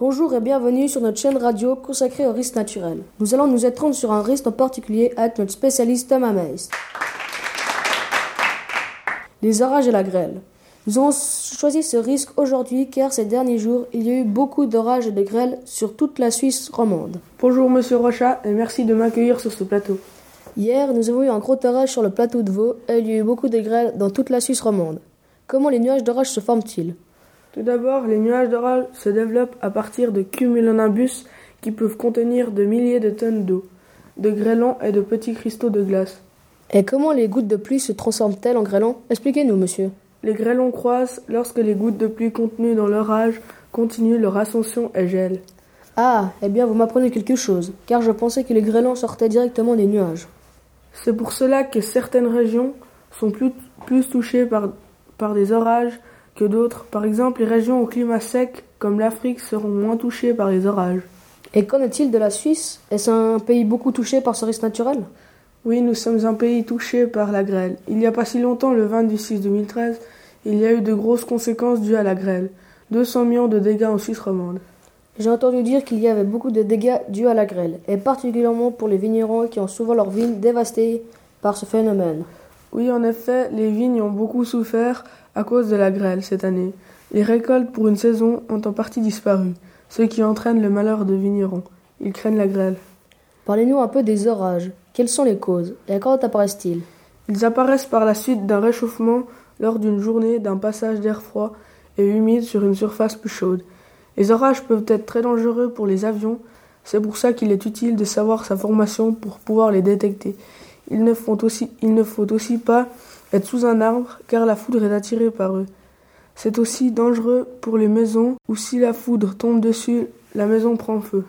Bonjour et bienvenue sur notre chaîne radio consacrée au risque naturel. Nous allons nous étendre sur un risque en particulier avec notre spécialiste Thomas Meist. Les orages et la grêle. Nous avons choisi ce risque aujourd'hui car ces derniers jours, il y a eu beaucoup d'orages et de grêles sur toute la Suisse romande. Bonjour Monsieur Rochat et merci de m'accueillir sur ce plateau. Hier, nous avons eu un gros orage sur le plateau de Vaud et il y a eu beaucoup de grêles dans toute la Suisse romande. Comment les nuages d'orage se forment-ils? Tout d'abord, les nuages d'orage se développent à partir de cumulonimbus qui peuvent contenir de milliers de tonnes d'eau, de grêlons et de petits cristaux de glace. Et comment les gouttes de pluie se transforment-elles en grêlons? Expliquez-nous, monsieur. Les grêlons croissent lorsque les gouttes de pluie contenues dans l'orage continuent leur ascension et gèlent. Ah, eh bien vous m'apprenez quelque chose, car je pensais que les grêlons sortaient directement des nuages. C'est pour cela que certaines régions sont plus, plus touchées par, par des orages que d'autres. Par exemple, les régions au climat sec, comme l'Afrique, seront moins touchées par les orages. Et qu'en est-il de la Suisse? Est-ce un pays beaucoup touché par ce risque naturel? Oui, nous sommes un pays touché par la grêle. Il n'y a pas si longtemps, le 20 du 6 2013, il y a eu de grosses conséquences dues à la grêle. 200 millions de dégâts en Suisse romande. J'ai entendu dire qu'il y avait beaucoup de dégâts dus à la grêle, et particulièrement pour les vignerons qui ont souvent leurs vignes dévastées par ce phénomène. Oui, en effet, les vignes ont beaucoup souffert à cause de la grêle cette année. Les récoltes pour une saison ont en partie disparu, ce qui entraîne le malheur de vignerons. Ils craignent la grêle. Parlez-nous un peu des orages. Quelles sont les causes et quand apparaissent-ils Ils apparaissent par la suite d'un réchauffement lors d'une journée d'un passage d'air froid et humide sur une surface plus chaude. Les orages peuvent être très dangereux pour les avions, c'est pour ça qu'il est utile de savoir sa formation pour pouvoir les détecter. Il ne, faut aussi, il ne faut aussi pas être sous un arbre car la foudre est attirée par eux. C'est aussi dangereux pour les maisons où si la foudre tombe dessus, la maison prend feu.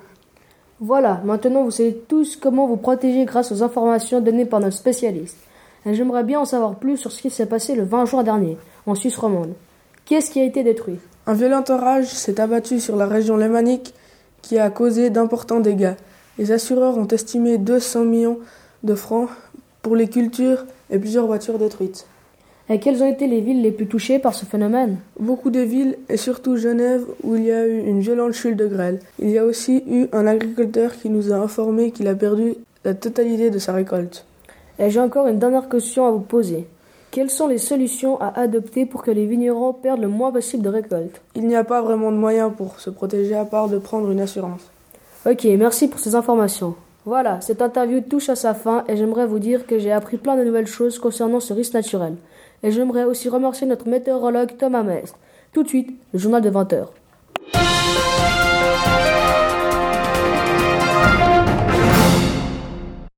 Voilà, maintenant vous savez tous comment vous protéger grâce aux informations données par nos spécialistes. J'aimerais bien en savoir plus sur ce qui s'est passé le 20 juin dernier, en Suisse romande. Qu'est-ce qui a été détruit? Un violent orage s'est abattu sur la région lémanique qui a causé d'importants dégâts. Les assureurs ont estimé 200 millions de francs pour les cultures et plusieurs voitures détruites. Et quelles ont été les villes les plus touchées par ce phénomène? Beaucoup de villes, et surtout Genève, où il y a eu une violente chute de grêle. Il y a aussi eu un agriculteur qui nous a informé qu'il a perdu la totalité de sa récolte. Et j'ai encore une dernière question à vous poser. Quelles sont les solutions à adopter pour que les vignerons perdent le moins possible de récolte? Il n'y a pas vraiment de moyens pour se protéger à part de prendre une assurance. Ok, merci pour ces informations. Voilà, cette interview touche à sa fin et j'aimerais vous dire que j'ai appris plein de nouvelles choses concernant ce risque naturel. Et j'aimerais aussi remercier notre météorologue Thomas Mestre. Tout de suite, le journal de 20h.